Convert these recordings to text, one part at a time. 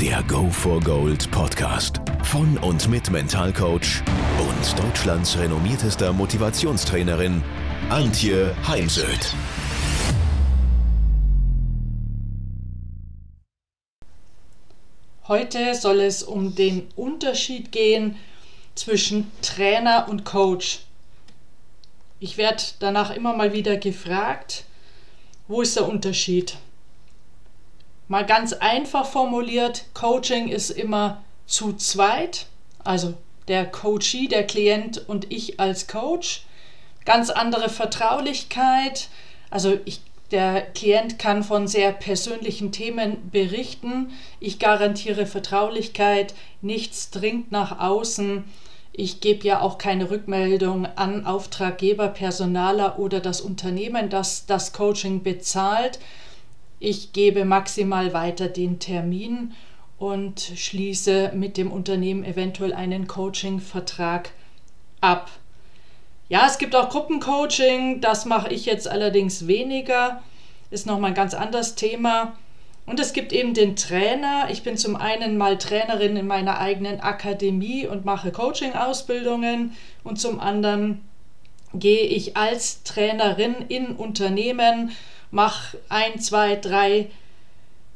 Der Go for Gold Podcast von und mit Mentalcoach und Deutschlands renommiertester Motivationstrainerin Antje Heimsöth. Heute soll es um den Unterschied gehen zwischen Trainer und Coach. Ich werde danach immer mal wieder gefragt, wo ist der Unterschied? Mal ganz einfach formuliert, Coaching ist immer zu zweit, also der Coachee, der Klient und ich als Coach. Ganz andere Vertraulichkeit, also ich der Klient kann von sehr persönlichen Themen berichten. Ich garantiere Vertraulichkeit, nichts dringt nach außen. Ich gebe ja auch keine Rückmeldung an Auftraggeber, Personaler oder das Unternehmen, das das Coaching bezahlt. Ich gebe maximal weiter den Termin und schließe mit dem Unternehmen eventuell einen Coaching-Vertrag ab. Ja, es gibt auch Gruppencoaching, das mache ich jetzt allerdings weniger, ist nochmal ein ganz anderes Thema. Und es gibt eben den Trainer. Ich bin zum einen mal Trainerin in meiner eigenen Akademie und mache Coaching-Ausbildungen und zum anderen gehe ich als Trainerin in Unternehmen, mache ein, zwei, drei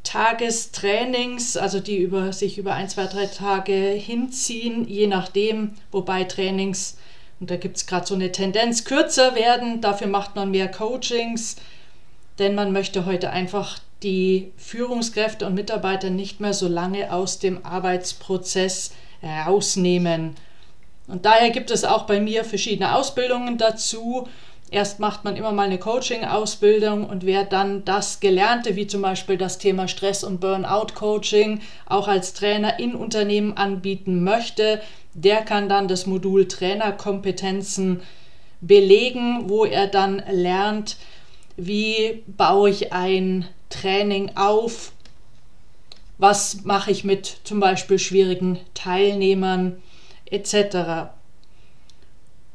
Tagestrainings, also die über, sich über ein, zwei, drei Tage hinziehen, je nachdem, wobei Trainings und da gibt es gerade so eine Tendenz, kürzer werden. Dafür macht man mehr Coachings, denn man möchte heute einfach die Führungskräfte und Mitarbeiter nicht mehr so lange aus dem Arbeitsprozess rausnehmen. Und daher gibt es auch bei mir verschiedene Ausbildungen dazu. Erst macht man immer mal eine Coaching-Ausbildung und wer dann das Gelernte, wie zum Beispiel das Thema Stress- und Burnout-Coaching, auch als Trainer in Unternehmen anbieten möchte, der kann dann das Modul Trainerkompetenzen belegen, wo er dann lernt, wie baue ich ein Training auf, was mache ich mit zum Beispiel schwierigen Teilnehmern etc.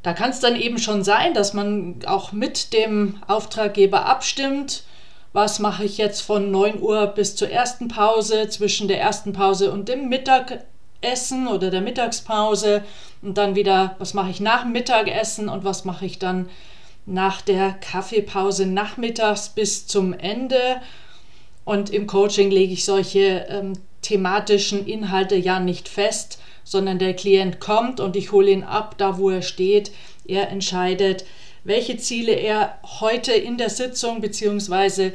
Da kann es dann eben schon sein, dass man auch mit dem Auftraggeber abstimmt, was mache ich jetzt von 9 Uhr bis zur ersten Pause, zwischen der ersten Pause und dem Mittag Essen oder der Mittagspause? Und dann wieder, was mache ich nach dem Mittagessen und was mache ich dann nach der Kaffeepause nachmittags bis zum Ende. Und im Coaching lege ich solche ähm, thematischen Inhalte ja nicht fest, sondern der Klient kommt und ich hole ihn ab, da wo er steht. Er entscheidet, welche Ziele er heute in der Sitzung bzw.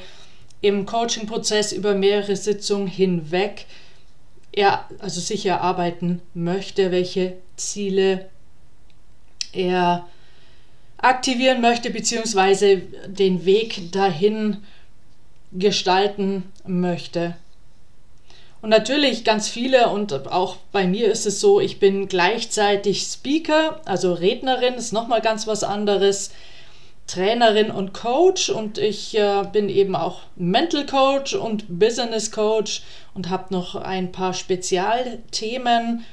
im Coaching-Prozess über mehrere Sitzungen hinweg er also sicher arbeiten möchte, welche Ziele er aktivieren möchte, beziehungsweise den Weg dahin gestalten möchte. Und natürlich ganz viele, und auch bei mir ist es so, ich bin gleichzeitig Speaker, also Rednerin, ist nochmal ganz was anderes. Trainerin und Coach und ich äh, bin eben auch Mental Coach und Business Coach und habe noch ein paar Spezialthemen.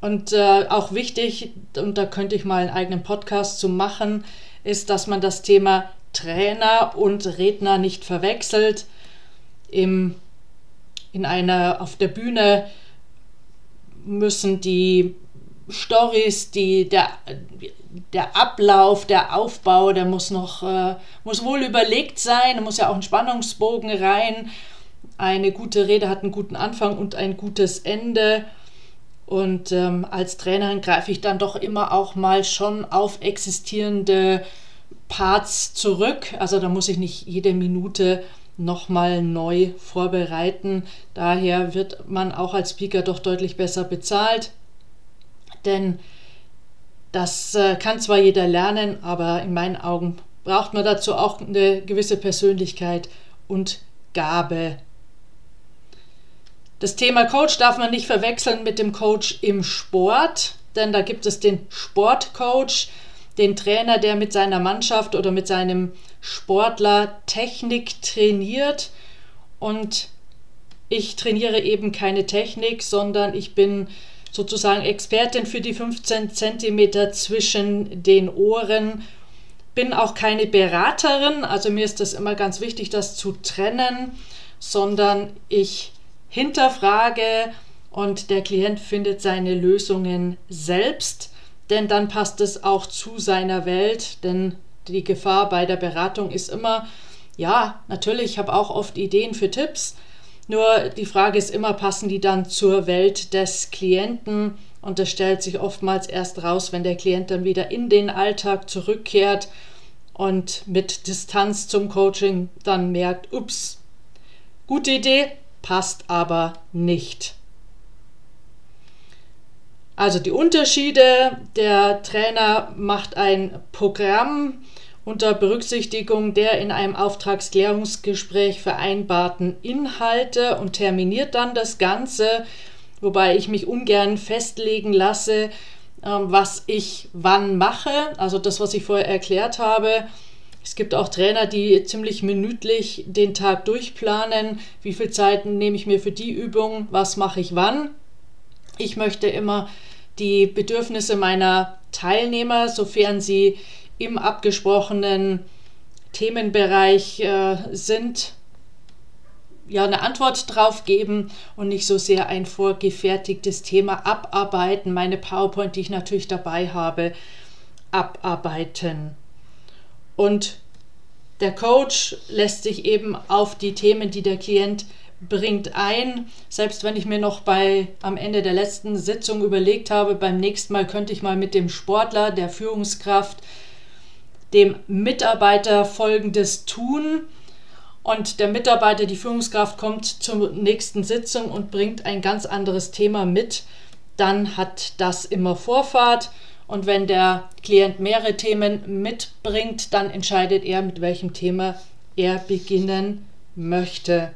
Und äh, auch wichtig, und da könnte ich mal einen eigenen Podcast zu machen, ist, dass man das Thema Trainer und Redner nicht verwechselt. Im, in einer, auf der Bühne müssen die Stories, die, der, der Ablauf, der Aufbau, der muss noch, äh, muss wohl überlegt sein, da muss ja auch ein Spannungsbogen rein. Eine gute Rede hat einen guten Anfang und ein gutes Ende. Und ähm, als Trainerin greife ich dann doch immer auch mal schon auf existierende Parts zurück. Also da muss ich nicht jede Minute nochmal neu vorbereiten. Daher wird man auch als Speaker doch deutlich besser bezahlt. Denn das äh, kann zwar jeder lernen, aber in meinen Augen braucht man dazu auch eine gewisse Persönlichkeit und Gabe. Das Thema Coach darf man nicht verwechseln mit dem Coach im Sport, denn da gibt es den Sportcoach. Den Trainer, der mit seiner Mannschaft oder mit seinem Sportler Technik trainiert und ich trainiere eben keine Technik, sondern ich bin sozusagen Expertin für die 15 Zentimeter zwischen den Ohren. Bin auch keine Beraterin, also mir ist das immer ganz wichtig, das zu trennen, sondern ich hinterfrage und der Klient findet seine Lösungen selbst, denn dann passt es auch zu seiner Welt, denn die Gefahr bei der Beratung ist immer, ja, natürlich, ich habe auch oft Ideen für Tipps, nur die Frage ist immer, passen die dann zur Welt des Klienten? Und das stellt sich oftmals erst raus, wenn der Klient dann wieder in den Alltag zurückkehrt und mit Distanz zum Coaching dann merkt, ups, gute Idee, passt aber nicht. Also die Unterschiede, der Trainer macht ein Programm, unter Berücksichtigung der in einem Auftragsklärungsgespräch vereinbarten Inhalte und terminiert dann das Ganze, wobei ich mich ungern festlegen lasse, ähm, was ich wann mache. Also das, was ich vorher erklärt habe. Es gibt auch Trainer, die ziemlich minütlich den Tag durchplanen. Wie viel Zeit nehme ich mir für die Übung? Was mache ich wann? Ich möchte immer die Bedürfnisse meiner Teilnehmer, sofern sie im abgesprochenen Themenbereich äh, sind, ja eine Antwort drauf geben und nicht so sehr ein vorgefertigtes Thema abarbeiten, meine PowerPoint, die ich natürlich dabei habe, abarbeiten. Und der Coach lässt sich eben auf die Themen, die der Klient bringt ein. Selbst wenn ich mir noch bei am Ende der letzten Sitzung überlegt habe, beim nächsten Mal könnte ich mal mit dem Sportler, der Führungskraft, dem Mitarbeiter Folgendes tun. Und der Mitarbeiter, die Führungskraft, kommt zur nächsten Sitzung und bringt ein ganz anderes Thema mit. Dann hat das immer Vorfahrt. Und wenn der Klient mehrere Themen mitbringt, dann entscheidet er, mit welchem Thema er beginnen möchte.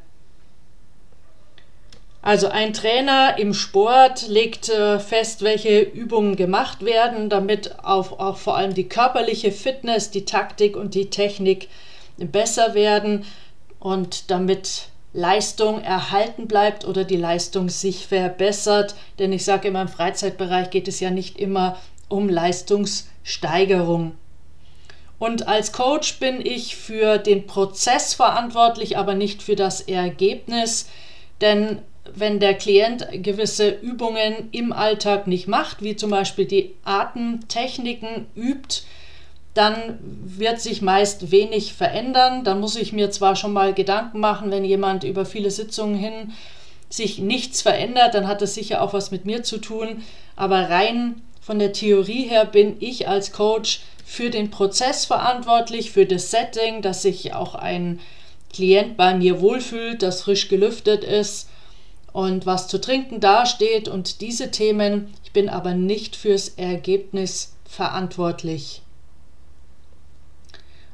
Also ein Trainer im Sport legt äh, fest, welche Übungen gemacht werden, damit auch, auch vor allem die körperliche Fitness, die Taktik und die Technik besser werden und damit Leistung erhalten bleibt oder die Leistung sich verbessert. Denn ich sage immer, im Freizeitbereich geht es ja nicht immer um Leistungssteigerung. Und als Coach bin ich für den Prozess verantwortlich, aber nicht für das Ergebnis. Denn wenn der Klient gewisse Übungen im Alltag nicht macht, wie zum Beispiel die Atemtechniken übt, dann wird sich meist wenig verändern. Dann muss ich mir zwar schon mal Gedanken machen, wenn jemand über viele Sitzungen hin sich nichts verändert, dann hat das sicher auch was mit mir zu tun. Aber rein von der Theorie her bin ich als Coach für den Prozess verantwortlich, für das Setting, dass sich auch ein Klient bei mir wohlfühlt, dass frisch gelüftet ist und was zu trinken dasteht und diese Themen. Ich bin aber nicht fürs Ergebnis verantwortlich.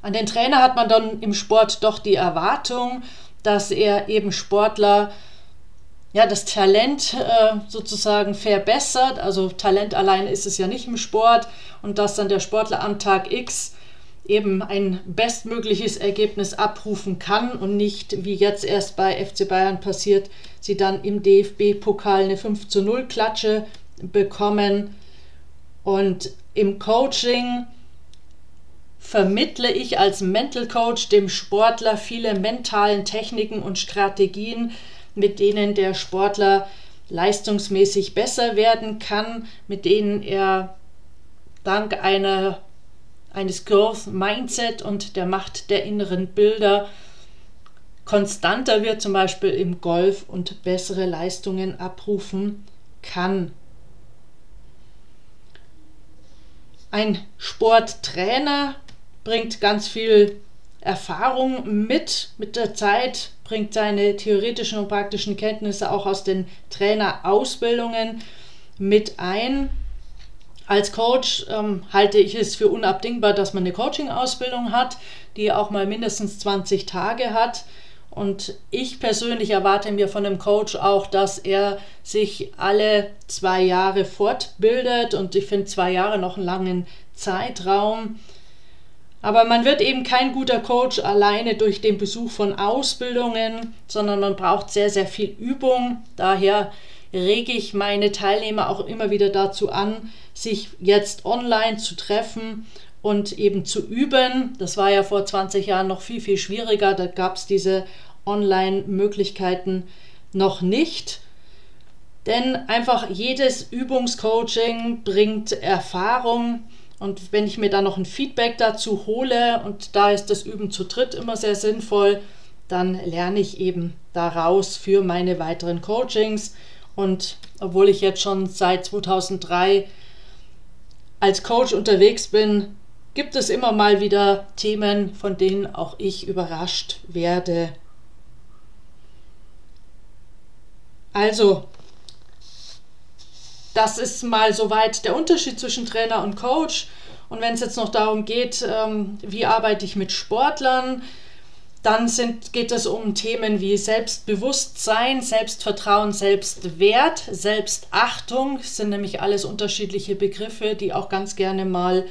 An den Trainer hat man dann im Sport doch die Erwartung, dass er eben Sportler ja, das Talent äh, sozusagen verbessert. Also Talent allein ist es ja nicht im Sport und dass dann der Sportler am Tag X eben ein bestmögliches Ergebnis abrufen kann und nicht, wie jetzt erst bei FC Bayern passiert, sie dann im DFB-Pokal eine 5 zu 0 Klatsche bekommen. Und im Coaching vermittle ich als Mental Coach dem Sportler viele mentalen Techniken und Strategien, mit denen der Sportler leistungsmäßig besser werden kann, mit denen er dank einer eines Growth Mindset und der Macht der inneren Bilder konstanter wird, zum Beispiel im Golf und bessere Leistungen abrufen kann. Ein Sporttrainer bringt ganz viel Erfahrung mit, mit der Zeit, bringt seine theoretischen und praktischen Kenntnisse auch aus den Trainerausbildungen mit ein als Coach ähm, halte ich es für unabdingbar, dass man eine Coaching-Ausbildung hat, die auch mal mindestens 20 Tage hat. Und ich persönlich erwarte mir von einem Coach auch, dass er sich alle zwei Jahre fortbildet. Und ich finde zwei Jahre noch einen langen Zeitraum. Aber man wird eben kein guter Coach alleine durch den Besuch von Ausbildungen, sondern man braucht sehr, sehr viel Übung. Daher rege ich meine Teilnehmer auch immer wieder dazu an, sich jetzt online zu treffen und eben zu üben. Das war ja vor 20 Jahren noch viel, viel schwieriger. Da gab es diese Online-Möglichkeiten noch nicht. Denn einfach jedes Übungscoaching bringt Erfahrung. Und wenn ich mir da noch ein Feedback dazu hole, und da ist das Üben zu dritt immer sehr sinnvoll, dann lerne ich eben daraus für meine weiteren Coachings. Und obwohl ich jetzt schon seit 2003 als Coach unterwegs bin, gibt es immer mal wieder Themen, von denen auch ich überrascht werde. Also, das ist mal soweit der Unterschied zwischen Trainer und Coach. Und wenn es jetzt noch darum geht, ähm, wie arbeite ich mit Sportlern, dann sind, geht es um Themen wie Selbstbewusstsein, Selbstvertrauen, Selbstwert, Selbstachtung. Das sind nämlich alles unterschiedliche Begriffe, die auch ganz gerne mal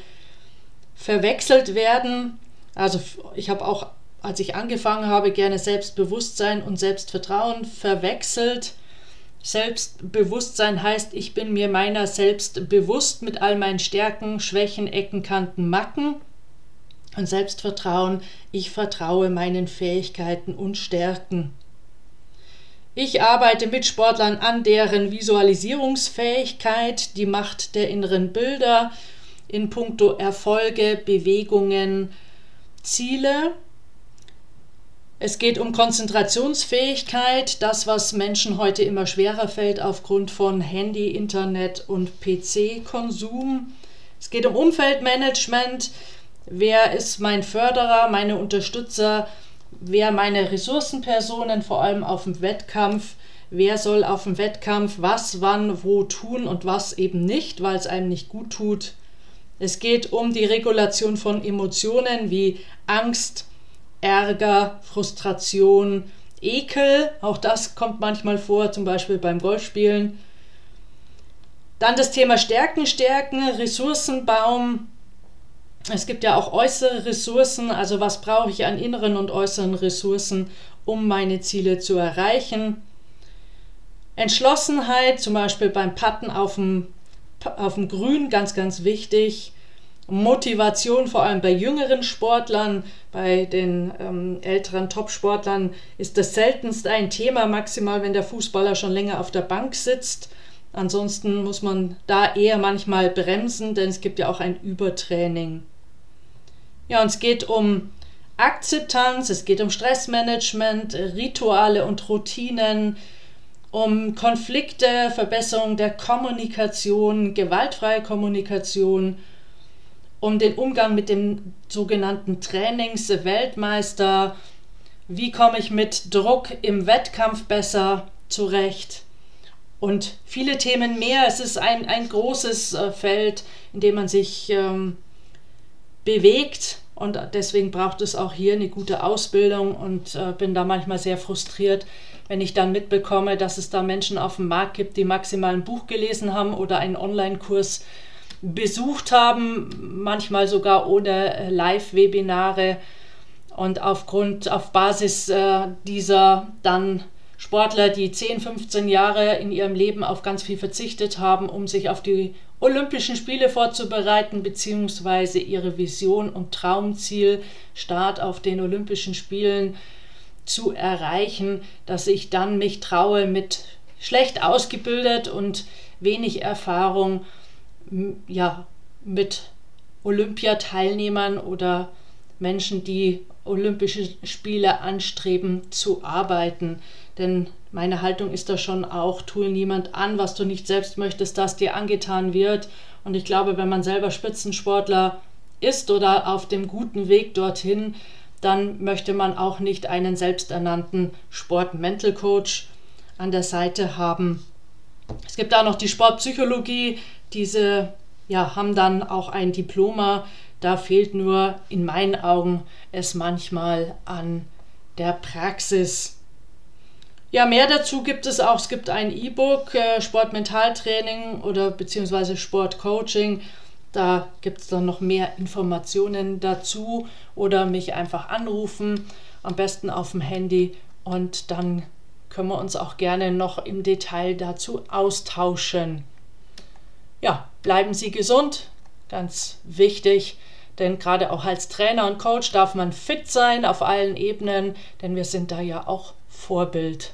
verwechselt werden. Also ich habe auch, als ich angefangen habe, gerne Selbstbewusstsein und Selbstvertrauen verwechselt. Selbstbewusstsein heißt, ich bin mir meiner selbst bewusst mit all meinen Stärken, Schwächen, Ecken, Kanten, Macken. Und Selbstvertrauen, ich vertraue meinen Fähigkeiten und Stärken. Ich arbeite mit Sportlern an deren Visualisierungsfähigkeit, die Macht der inneren Bilder in puncto Erfolge, Bewegungen, Ziele. Es geht um Konzentrationsfähigkeit, das, was Menschen heute immer schwerer fällt aufgrund von Handy, Internet und PC-Konsum. Es geht um Umfeldmanagement, wer ist mein Förderer, meine Unterstützer, wer meine Ressourcenpersonen, vor allem auf dem Wettkampf, wer soll auf dem Wettkampf was, wann, wo tun und was eben nicht, weil es einem nicht gut tut. Es geht um die Regulation von Emotionen wie Angst, Ärger, Frustration, Ekel. Auch das kommt manchmal vor, zum Beispiel beim Golfspielen. Dann das Thema Stärken, Stärken, Ressourcenbaum, es gibt ja auch äußere Ressourcen, also was brauche ich an inneren und äußeren Ressourcen, um meine Ziele zu erreichen. Entschlossenheit, zum Beispiel beim Patten auf dem, auf dem Grün, ganz, ganz wichtig. Motivation, vor allem bei jüngeren Sportlern, bei den ähm, älteren Topsportlern, ist das seltenst ein Thema, maximal wenn der Fußballer schon länger auf der Bank sitzt. Ansonsten muss man da eher manchmal bremsen, denn es gibt ja auch ein Übertraining. Ja, und es geht um Akzeptanz, es geht um Stressmanagement, Rituale und Routinen, um Konflikte, Verbesserung der Kommunikation, gewaltfreie Kommunikation, um den Umgang mit dem sogenannten Trainingsweltmeister, wie komme ich mit Druck im Wettkampf besser zurecht und viele Themen mehr. Es ist ein, ein großes äh, Feld, in dem man sich ähm, bewegt und deswegen braucht es auch hier eine gute Ausbildung und äh, bin da manchmal sehr frustriert, wenn ich dann mitbekomme, dass es da Menschen auf dem Markt gibt, die maximal ein Buch gelesen haben oder einen Online-Kurs besucht haben, manchmal sogar ohne äh, Live-Webinare. Und aufgrund, auf Basis äh, dieser dann Sportler, die 10, 15 Jahre in ihrem Leben auf ganz viel verzichtet haben, um sich auf die Olympischen Spiele vorzubereiten, beziehungsweise ihre Vision und Traumziel, Start auf den Olympischen Spielen zu erreichen, dass ich dann mich traue, mit schlecht ausgebildet und wenig Erfahrung, ja, mit Olympiateilnehmern oder Menschen, die Olympische Spiele anstreben, zu arbeiten. Denn meine Haltung ist da schon auch, tue niemand an, was du nicht selbst möchtest, dass dir angetan wird. Und ich glaube, wenn man selber Spitzensportler ist oder auf dem guten Weg dorthin, dann möchte man auch nicht einen selbsternannten Sport-Mental Coach an der Seite haben. Es gibt auch noch die Sportpsychologie, diese ja, haben dann auch ein Diploma. Da fehlt nur in meinen Augen es manchmal an der Praxis. Ja, mehr dazu gibt es auch. Es gibt ein E-Book, äh, Sportmentaltraining oder beziehungsweise Sportcoaching. Da gibt es dann noch mehr Informationen dazu oder mich einfach anrufen, am besten auf dem Handy und dann können wir uns auch gerne noch im Detail dazu austauschen. Ja, bleiben Sie gesund, ganz wichtig, denn gerade auch als Trainer und Coach darf man fit sein auf allen Ebenen, denn wir sind da ja auch Vorbild.